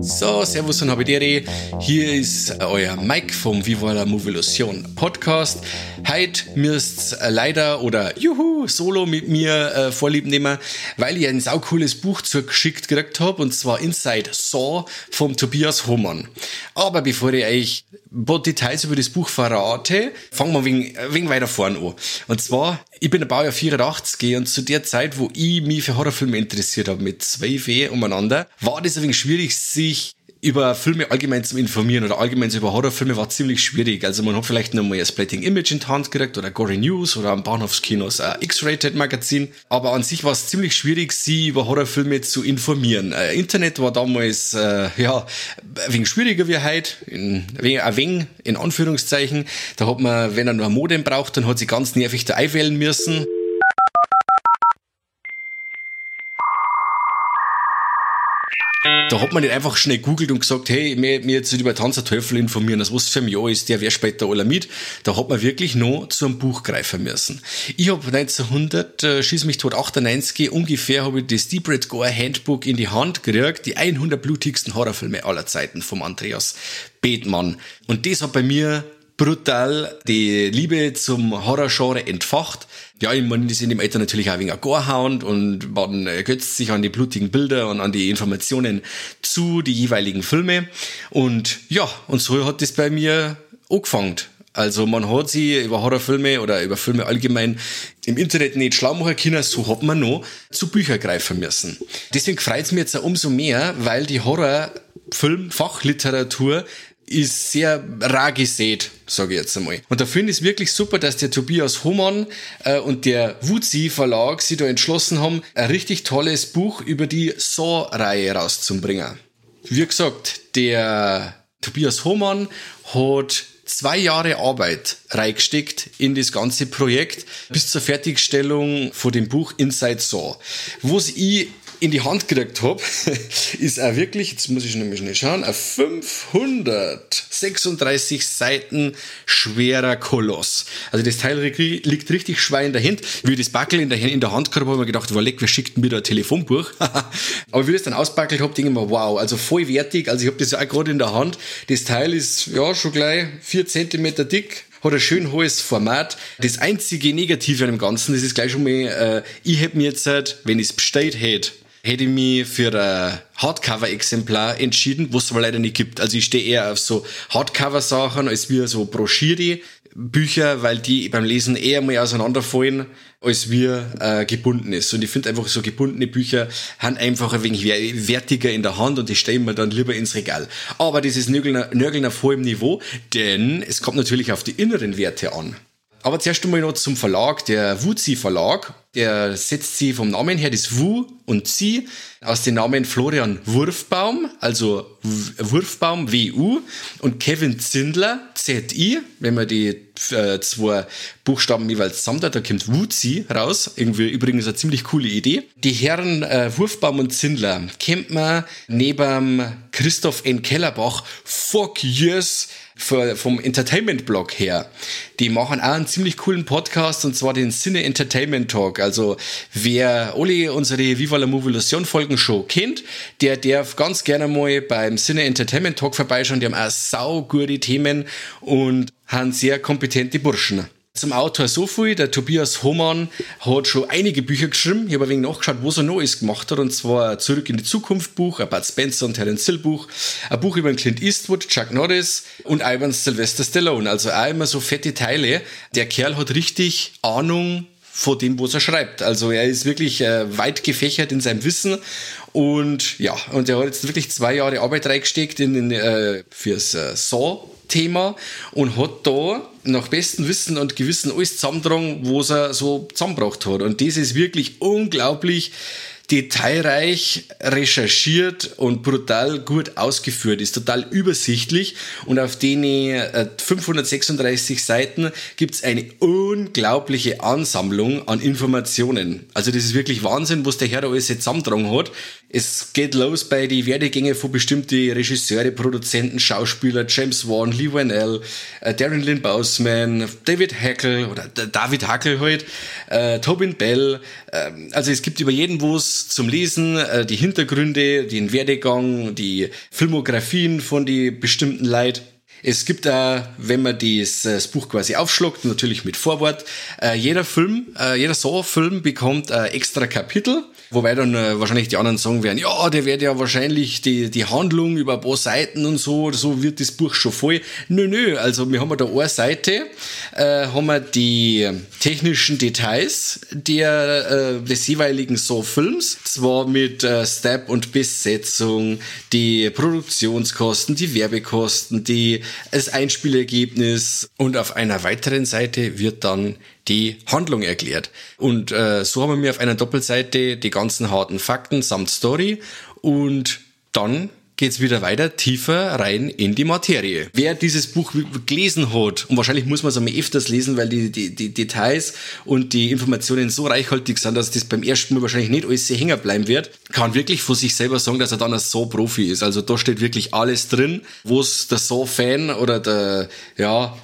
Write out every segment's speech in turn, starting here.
So, Servus und Habidere. Hier ist euer Mike vom Viva la Movilusion Podcast. Heute müsst leider oder juhu solo mit mir äh, vorlieb nehmen, weil ich ein saucooles Buch zugeschickt gekriegt habe und zwar Inside Saw vom Tobias Hohmann. Aber bevor ich euch ein paar Details über das Buch verrate, fangen wir wegen, wegen weiter vorne an. Und zwar, ich bin ein Baujahr 84 und zu der Zeit, wo ich mich für Horrorfilme interessiert habe, mit zwei Weh umeinander, war das ein wenig schwierig, sich über Filme allgemein zu informieren oder allgemein über Horrorfilme war ziemlich schwierig. Also man hat vielleicht noch mal ein Splitting Image in die Hand gekriegt oder Gory News oder am Bahnhofskinos ein X-Rated Magazin. Aber an sich war es ziemlich schwierig, sie über Horrorfilme zu informieren. Äh, Internet war damals, äh, ja, ein wenig schwieriger wie heute, wenig, ein wenig in Anführungszeichen. Da hat man, wenn er nur ein Modem braucht, dann hat sie ganz nervig da einwählen müssen. Da hat man nicht einfach schnell googelt und gesagt, hey, mir, mir jetzt über Tanzer Teufel informieren, das was für ein Jahr ist, der wer später aller mit. Da hat man wirklich noch zu einem Buch greifen müssen. Ich habe 1900, äh, schieß mich tot 98, ungefähr habe ich das Deep Red Gore Handbook in die Hand gekriegt, die 100 blutigsten Horrorfilme aller Zeiten vom Andreas Bethmann. Und das hat bei mir brutal die Liebe zum Horrorgenre entfacht. Ja, ich meine, die sind im Alter natürlich auch wenig Gorehound und man ergötzt sich an die blutigen Bilder und an die Informationen zu die jeweiligen Filme. Und ja, und so hat das bei mir angefangen. Also man hat sie über Horrorfilme oder über Filme allgemein im Internet nicht schlau machen können, so hat man noch zu Bücher greifen müssen. Deswegen freut es mich jetzt auch umso mehr, weil die Horrorfilm-Fachliteratur ist sehr rar gesät, sage ich jetzt einmal. Und da finde ich es wirklich super, dass der Tobias Hohmann äh, und der Wuzi Verlag sich da entschlossen haben, ein richtig tolles Buch über die Saw-Reihe rauszubringen. Wie gesagt, der Tobias Hohmann hat zwei Jahre Arbeit reingesteckt in das ganze Projekt bis zur Fertigstellung von dem Buch Inside Saw. Was ich in die Hand gekriegt habe, ist auch wirklich, jetzt muss ich nämlich schnell schauen, ein 536 Seiten schwerer Koloss. Also das Teil liegt richtig schwer in der Hand. Wie ich das Backel in der, in der Hand gehabt habe, habe ich gedacht, leck, wer schickt mir da ein Telefonbuch? Aber wie ich das dann ausbackelt habe, denke ich mir, wow, also vollwertig. Also ich habe das ja auch gerade in der Hand. Das Teil ist ja schon gleich vier Zentimeter dick, hat ein schön hohes Format. Das einzige Negative an dem Ganzen, das ist gleich schon mal, äh, ich hätte mir jetzt, wenn ich es bestellt hätte, hätte ich mich für ein Hardcover-Exemplar entschieden, was es aber leider nicht gibt. Also ich stehe eher auf so Hardcover-Sachen als wir so Broschüre. Bücher, weil die beim Lesen eher mal auseinanderfallen, als wir äh, gebunden ist. Und ich finde einfach so gebundene Bücher haben einfach ein wenig wertiger in der Hand und die stellen wir dann lieber ins Regal. Aber das ist Nörgeln, Nörgeln auf hohem Niveau, denn es kommt natürlich auf die inneren Werte an. Aber zuerst einmal noch zum Verlag, der Wuzi Verlag. Der setzt sie vom Namen her, das Wu und Sie, aus den Namen Florian Wurfbaum, also Wurfbaum WU und Kevin Zindler ZI. Wenn man die äh, zwei Buchstaben jeweils zusammen da kommt Wuzi raus. Irgendwie übrigens eine ziemlich coole Idee. Die Herren äh, Wurfbaum und Zindler kennt man neben Christoph N. Kellerbach, Fuck Yes, vom Entertainment-Blog her. Die machen auch einen ziemlich coolen Podcast und zwar den Sinne Entertainment Talk. Also wer alle unsere Viva la Movilusion Folgen schon kennt, der darf ganz gerne mal beim Sinne Entertainment Talk vorbeischauen. Die haben auch sau gute Themen und haben sehr kompetente Burschen. Zum Autor so viel, der Tobias Hohmann hat schon einige Bücher geschrieben. Ich habe ein wenig nachgeschaut, was er noch alles gemacht hat. Und zwar Zurück in die Zukunft Buch, ein Bud Spencer und Terence Hill Buch, ein Buch über Clint Eastwood, Chuck Norris und Ivan Sylvester Stallone. Also auch immer so fette Teile. Der Kerl hat richtig Ahnung von dem, was er schreibt. Also er ist wirklich äh, weit gefächert in seinem Wissen und ja, und er hat jetzt wirklich zwei Jahre Arbeit reingesteckt in, in äh, fürs äh, Saw Thema und hat da nach bestem Wissen und Gewissen alles zusammengetragen, was er so zusammengebracht hat. Und das ist wirklich unglaublich detailreich recherchiert und brutal gut ausgeführt, ist total übersichtlich und auf den 536 Seiten gibt's eine unglaubliche Ansammlung an Informationen. Also das ist wirklich Wahnsinn, was der Herr da alles jetzt zusammentragen hat. Es geht los bei die Werdegänge von bestimmten Regisseure, Produzenten, Schauspieler, James Wan, Lee Whannell, äh, Darren Lynn Bousman, David Hackel oder David Hackel halt, äh, Tobin Bell. Äh, also es gibt über jeden zum Lesen, äh, die Hintergründe, den Werdegang, die Filmografien von die bestimmten Leuten. Es gibt da, wenn man dies, das Buch quasi aufschluckt, natürlich mit Vorwort, äh, jeder Film, äh, jeder Saw-Film bekommt extra Kapitel, wobei dann äh, wahrscheinlich die anderen sagen werden, ja, der wird ja wahrscheinlich die, die Handlung über ein paar Seiten und so, so wird das Buch schon voll. Nö, nö, also wir haben da eine Seite, haben wir die technischen Details der, des jeweiligen Saw-Films, zwar mit Step und Besetzung, die Produktionskosten, die Werbekosten, die das Einspielergebnis und auf einer weiteren Seite wird dann die Handlung erklärt. Und äh, so haben wir auf einer Doppelseite die ganzen harten Fakten samt Story und dann geht's wieder weiter, tiefer rein in die Materie. Wer dieses Buch gelesen hat, und wahrscheinlich muss man es einmal öfters lesen, weil die, die, die Details und die Informationen so reichhaltig sind, dass das beim ersten Mal wahrscheinlich nicht alles sehr hängen bleiben wird, kann wirklich von sich selber sagen, dass er dann ein So-Profi ist. Also da steht wirklich alles drin, wo es der So-Fan oder der, ja,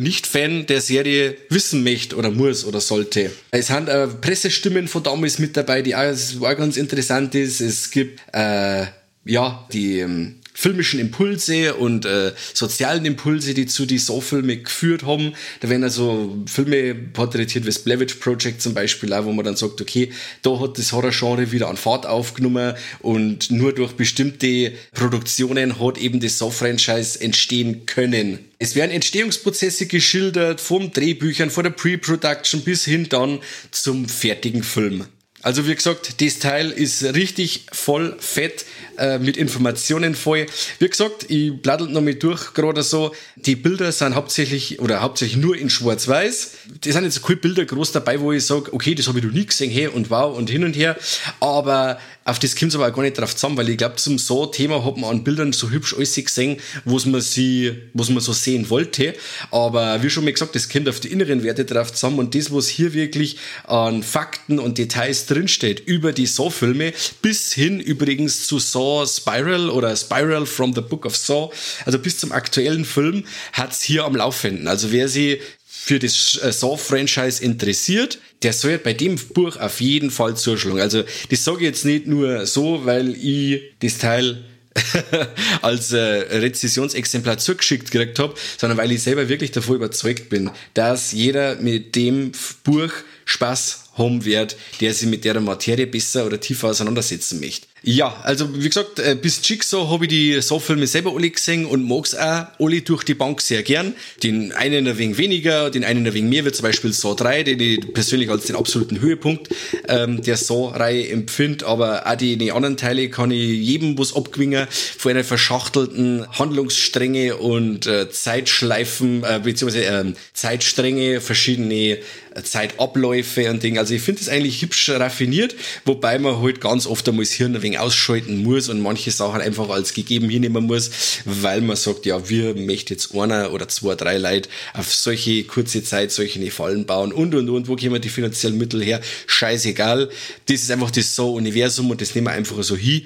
nicht-Fan der Serie wissen möchte oder muss oder sollte. Es sind äh, Pressestimmen von damals mit dabei, die auch, auch ganz interessant ist. Es gibt äh, ja, die ähm, filmischen Impulse und äh, sozialen Impulse, die zu die So-Filme geführt haben. Da werden also Filme porträtiert wie das Blavich Project zum Beispiel, auch, wo man dann sagt, okay, da hat das Horrorgenre wieder an Fahrt aufgenommen und nur durch bestimmte Produktionen hat eben das So-Franchise entstehen können. Es werden Entstehungsprozesse geschildert, vom Drehbüchern, von der Pre-Production bis hin dann zum fertigen Film. Also wie gesagt, das Teil ist richtig voll fett äh, mit Informationen voll. Wie gesagt, ich bladdel noch mal durch gerade so. Die Bilder sind hauptsächlich oder hauptsächlich nur in Schwarz-Weiß. Die sind jetzt keine Bilder groß dabei, wo ich sage, okay, das habe ich noch nie gesehen, hey und wow und hin und her. Aber auf das kommt es aber auch gar nicht drauf zusammen, weil ich glaube, zum So-Thema hat man an Bildern so hübsch alles gesehen, was man sie, was man so sehen wollte. Aber wie schon mal gesagt, das kommt auf die inneren Werte drauf zusammen und das, was hier wirklich an Fakten und Details drinsteht über die Saw-Filme, bis hin übrigens zu Saw Spiral oder Spiral from the Book of Saw, also bis zum aktuellen Film, hat's hier am Laufenden. Also wer sie für das äh, Saw-Franchise interessiert, der soll bei dem Buch auf jeden Fall zuschlagen. Also das sage ich jetzt nicht nur so, weil ich das Teil als äh, Rezessionsexemplar zugeschickt gekriegt habe, sondern weil ich selber wirklich davon überzeugt bin, dass jeder mit dem Buch Spaß haben wird, der sich mit der Materie besser oder tiefer auseinandersetzen möchte. Ja, also wie gesagt, äh, bis Jigsaw habe ich die Saw-Filme selber alle gesehen und mag's auch alle durch die Bank sehr gern. Den einen ein wenig weniger, den einen ein wenig mehr, wie zum Beispiel Saw 3, den ich persönlich als den absoluten Höhepunkt ähm, der Saw-Reihe empfinde, aber auch die, die anderen Teile kann ich jedem was abgewinnen von einer verschachtelten Handlungsstränge und äh, Zeitschleifen, äh, beziehungsweise äh, Zeitstränge, verschiedene Zeitabläufe und Dinge. Also ich finde es eigentlich hübsch raffiniert, wobei man halt ganz oft einmal das Hirn ein wenig ausschalten muss und manche Sachen einfach als gegeben hinnehmen muss, weil man sagt, ja, wir möchten jetzt einer oder zwei, drei Leute auf solche kurze Zeit solche Fallen bauen und und und, wo kommen die finanziellen Mittel her? Scheißegal. Das ist einfach das So-Universum und das nehmen wir einfach so hin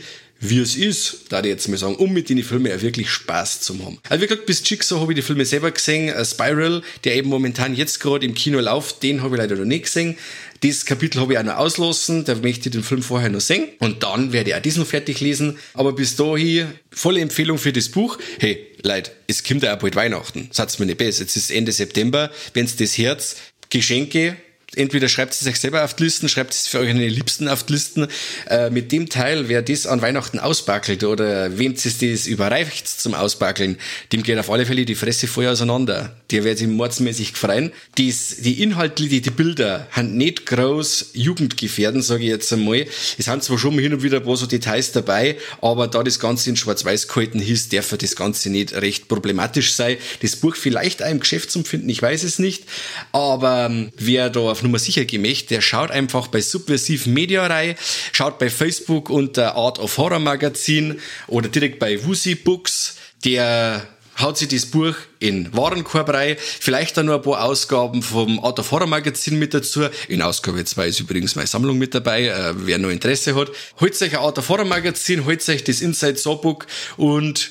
wie es ist, da ich jetzt mal sagen, um mit den Filmen auch wirklich Spaß zu haben. Also wie gesagt, bis Jigsaw habe ich die Filme selber gesehen. Uh, Spiral, der eben momentan jetzt gerade im Kino läuft, den habe ich leider noch nicht gesehen. Das Kapitel habe ich auch noch auslassen, da möchte ich den Film vorher noch sehen. Und dann werde ich auch diesen fertig lesen. Aber bis dahin, volle Empfehlung für das Buch. Hey, Leute, es kommt ja auch bald Weihnachten. Satz mir nicht besser. Jetzt ist Ende September. Wenn's das Herz, Geschenke, entweder schreibt es euch selber auf die Listen, schreibt es für eure Liebsten auf die Listen. Äh, mit dem Teil, wer das an Weihnachten ausbackelt oder wem es das überreicht zum Ausbackeln, dem geht auf alle Fälle die Fresse vorher auseinander. Der wird sich mordsmäßig freuen. Dies, die Inhalte, die, die Bilder, haben nicht groß Jugendgefährden, sage ich jetzt einmal. Es sind zwar schon hin und wieder ein paar so Details dabei, aber da das Ganze in Schwarz-Weiß gehalten ist, darf das Ganze nicht recht problematisch sein. Das Buch vielleicht auch im Geschäft zum Finden, ich weiß es nicht. Aber ähm, wer da auf Nummer sicher gemächt, der schaut einfach bei Subversiv Media rein, schaut bei Facebook unter Art of Horror Magazin oder direkt bei Wusi Books. Der haut sich das Buch in Warenkorb rein, vielleicht dann noch ein paar Ausgaben vom Art of Horror Magazin mit dazu. In Ausgabe 2 ist übrigens meine Sammlung mit dabei, äh, wer noch Interesse hat. Holt euch ein Art of Horror Magazin, holt euch das Inside Sawbook und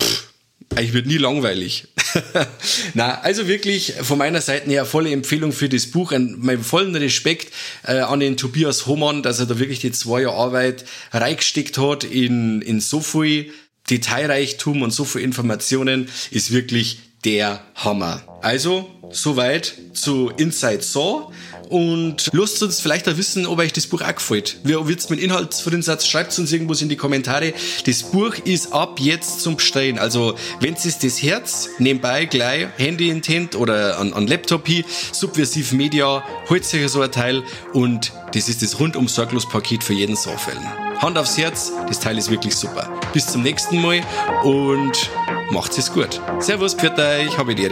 pff, ich wird nie langweilig. Na, also wirklich von meiner Seite her volle Empfehlung für das Buch. Ein, mein vollen Respekt äh, an den Tobias Hohmann, dass er da wirklich die zwei Jahre Arbeit reingesteckt hat in, in so viel Detailreichtum und so viel Informationen ist wirklich der Hammer. Also, soweit zu Inside Saw. Und lasst uns vielleicht auch wissen, ob euch das Buch auch gefällt. Wie wird's mit Inhaltsvorinsatz? Schreibt uns irgendwas in die Kommentare. Das Buch ist ab jetzt zum Bestellen. Also, wenn es das Herz nebenbei gleich Handy in Tent oder an, an Laptop hier, Subversiv Media, holt sich so ein Teil und das ist das rundum sorglos Paket für jeden Saufällen. Hand aufs Herz, das Teil ist wirklich super. Bis zum nächsten Mal und macht's es gut. Servus, pfiat euch, habe die